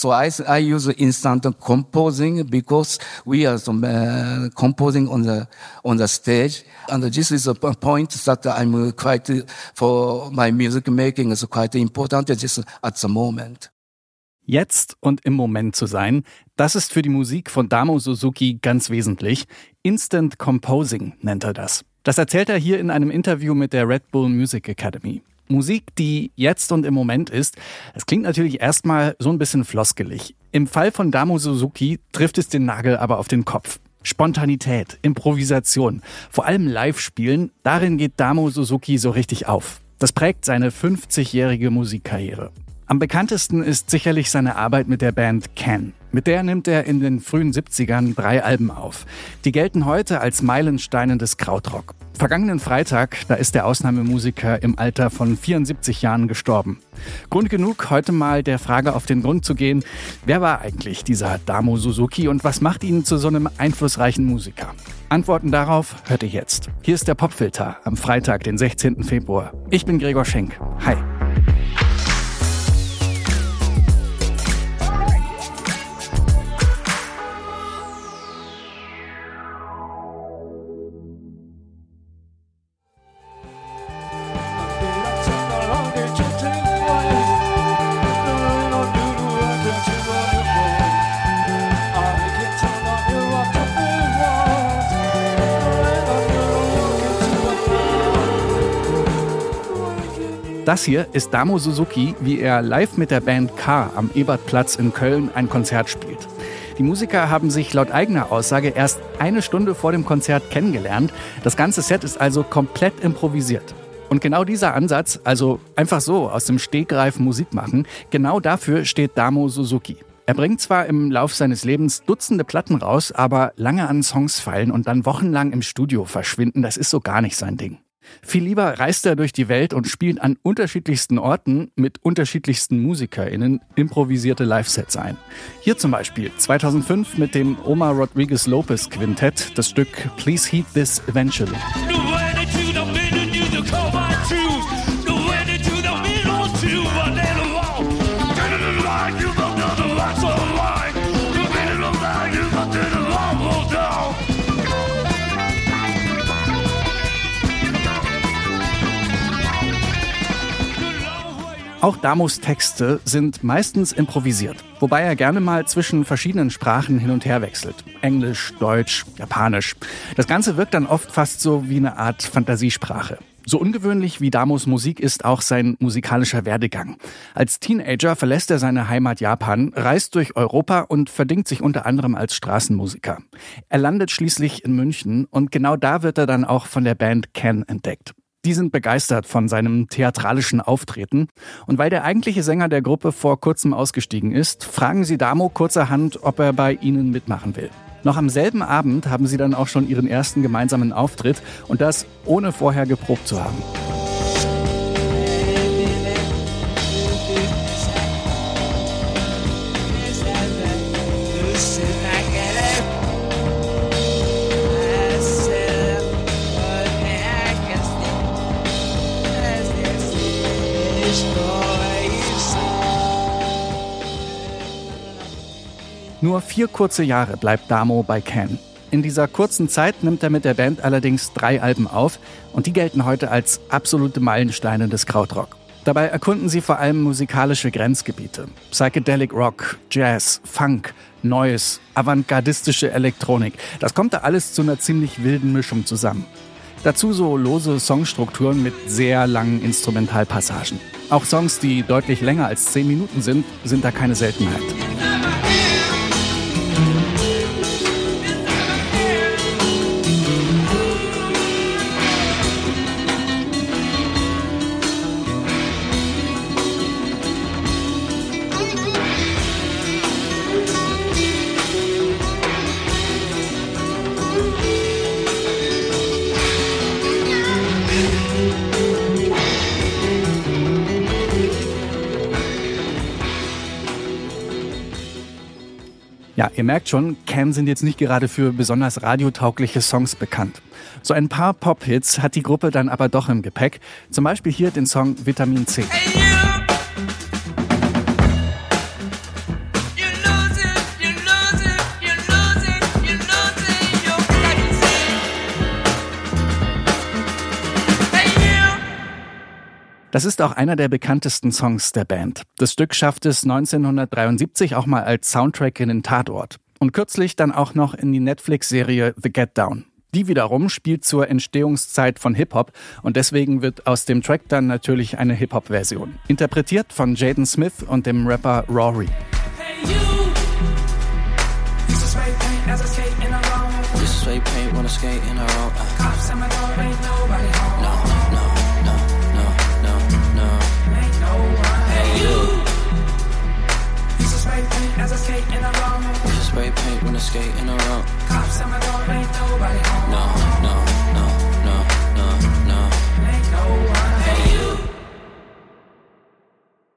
So I, I use instant composing because we are some, uh, composing on the on the stage, and this is a point that I'm quite for my music making is quite important just at the moment. Jetzt und im Moment zu sein, das ist für die Musik von Damo Suzuki ganz wesentlich. Instant Composing nennt er das. Das erzählt er hier in einem Interview mit der Red Bull Music Academy. Musik, die jetzt und im Moment ist, es klingt natürlich erstmal so ein bisschen floskelig. Im Fall von Damo Suzuki trifft es den Nagel aber auf den Kopf. Spontanität, Improvisation, vor allem Live-Spielen, darin geht Damo Suzuki so richtig auf. Das prägt seine 50-jährige Musikkarriere. Am bekanntesten ist sicherlich seine Arbeit mit der Band Can. Mit der nimmt er in den frühen 70ern drei Alben auf. Die gelten heute als Meilensteine des Krautrock. Vergangenen Freitag, da ist der Ausnahmemusiker im Alter von 74 Jahren gestorben. Grund genug, heute mal der Frage auf den Grund zu gehen, wer war eigentlich dieser Damo Suzuki und was macht ihn zu so einem einflussreichen Musiker? Antworten darauf hört ihr jetzt. Hier ist der Popfilter am Freitag, den 16. Februar. Ich bin Gregor Schenk. Hi. Das hier ist Damo Suzuki, wie er live mit der Band K am Ebertplatz in Köln ein Konzert spielt. Die Musiker haben sich laut eigener Aussage erst eine Stunde vor dem Konzert kennengelernt. Das ganze Set ist also komplett improvisiert. Und genau dieser Ansatz, also einfach so aus dem Stegreif Musik machen, genau dafür steht Damo Suzuki. Er bringt zwar im Lauf seines Lebens Dutzende Platten raus, aber lange an Songs fallen und dann wochenlang im Studio verschwinden, das ist so gar nicht sein Ding. Viel lieber reist er durch die Welt und spielt an unterschiedlichsten Orten mit unterschiedlichsten MusikerInnen improvisierte Live-Sets ein. Hier zum Beispiel 2005 mit dem Omar Rodriguez Lopez Quintett das Stück Please Heed This Eventually. Auch Damos Texte sind meistens improvisiert, wobei er gerne mal zwischen verschiedenen Sprachen hin und her wechselt. Englisch, Deutsch, Japanisch. Das Ganze wirkt dann oft fast so wie eine Art Fantasiesprache. So ungewöhnlich wie Damos Musik ist auch sein musikalischer Werdegang. Als Teenager verlässt er seine Heimat Japan, reist durch Europa und verdingt sich unter anderem als Straßenmusiker. Er landet schließlich in München und genau da wird er dann auch von der Band Ken entdeckt. Die sind begeistert von seinem theatralischen Auftreten. Und weil der eigentliche Sänger der Gruppe vor kurzem ausgestiegen ist, fragen sie Damo kurzerhand, ob er bei ihnen mitmachen will. Noch am selben Abend haben sie dann auch schon ihren ersten gemeinsamen Auftritt und das ohne vorher geprobt zu haben. Nur vier kurze Jahre bleibt Damo bei Can. In dieser kurzen Zeit nimmt er mit der Band allerdings drei Alben auf und die gelten heute als absolute Meilensteine des Krautrock. Dabei erkunden sie vor allem musikalische Grenzgebiete. Psychedelic Rock, Jazz, Funk, Neues, avantgardistische Elektronik. Das kommt da alles zu einer ziemlich wilden Mischung zusammen. Dazu so lose Songstrukturen mit sehr langen Instrumentalpassagen. Auch Songs, die deutlich länger als zehn Minuten sind, sind da keine Seltenheit. Ja, ihr merkt schon, Can sind jetzt nicht gerade für besonders radiotaugliche Songs bekannt. So ein paar Pop-Hits hat die Gruppe dann aber doch im Gepäck. Zum Beispiel hier den Song Vitamin C. Hey, Das ist auch einer der bekanntesten Songs der Band. Das Stück schafft es 1973 auch mal als Soundtrack in den Tatort. Und kürzlich dann auch noch in die Netflix-Serie The Get Down. Die wiederum spielt zur Entstehungszeit von Hip-Hop und deswegen wird aus dem Track dann natürlich eine Hip-Hop-Version. Interpretiert von Jaden Smith und dem Rapper Rory. Hey spray paint when I skate in a row. Cops on my door, ain't nobody home. No, no, no, no, no, no. Ain't no one. Hey, you.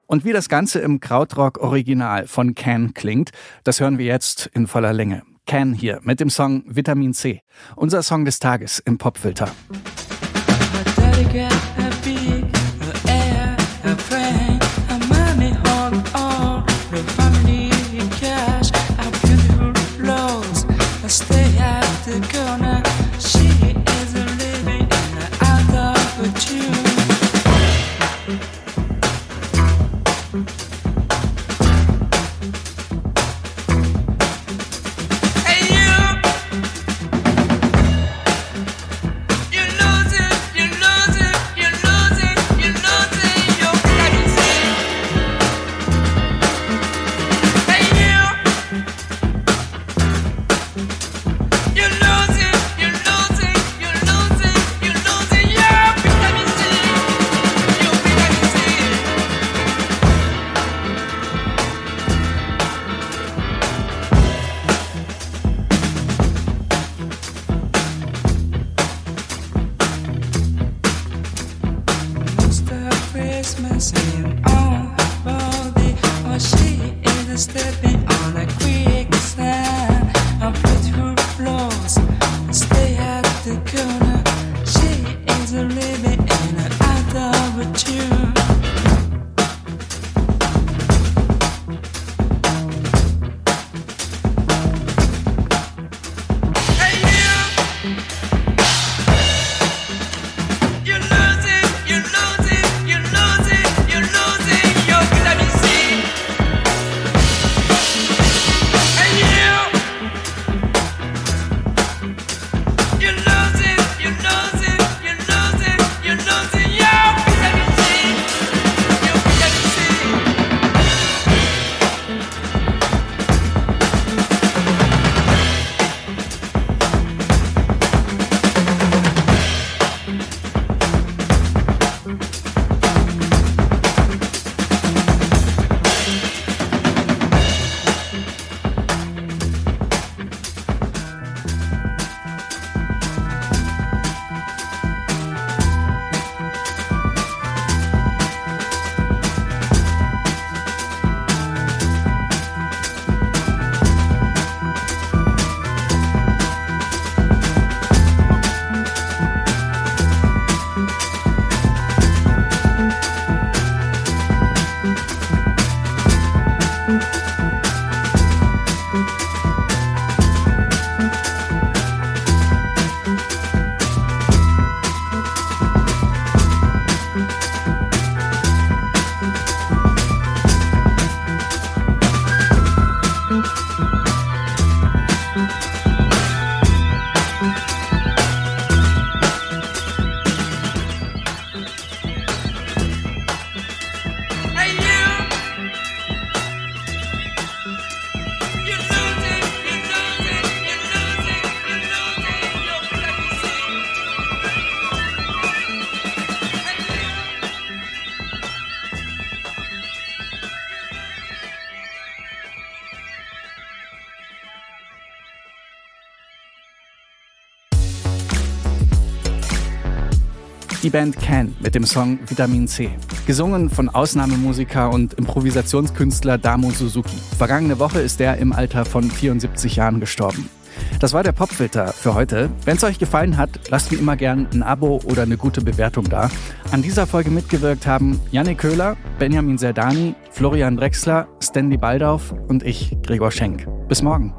Und wie das Ganze im Krautrock Original von Can klingt, das hören wir jetzt in voller Länge. Can hier mit dem Song Vitamin C. Unser Song des Tages im Popfilter. easily be in and out of a tune. Die Band Can mit dem Song Vitamin C. Gesungen von Ausnahmemusiker und Improvisationskünstler Damo Suzuki. Vergangene Woche ist er im Alter von 74 Jahren gestorben. Das war der Popfilter für heute. Wenn es euch gefallen hat, lasst mir immer gern ein Abo oder eine gute Bewertung da. An dieser Folge mitgewirkt haben Janne Köhler, Benjamin Serdani, Florian Drexler, Stanley Baldauf und ich, Gregor Schenk. Bis morgen.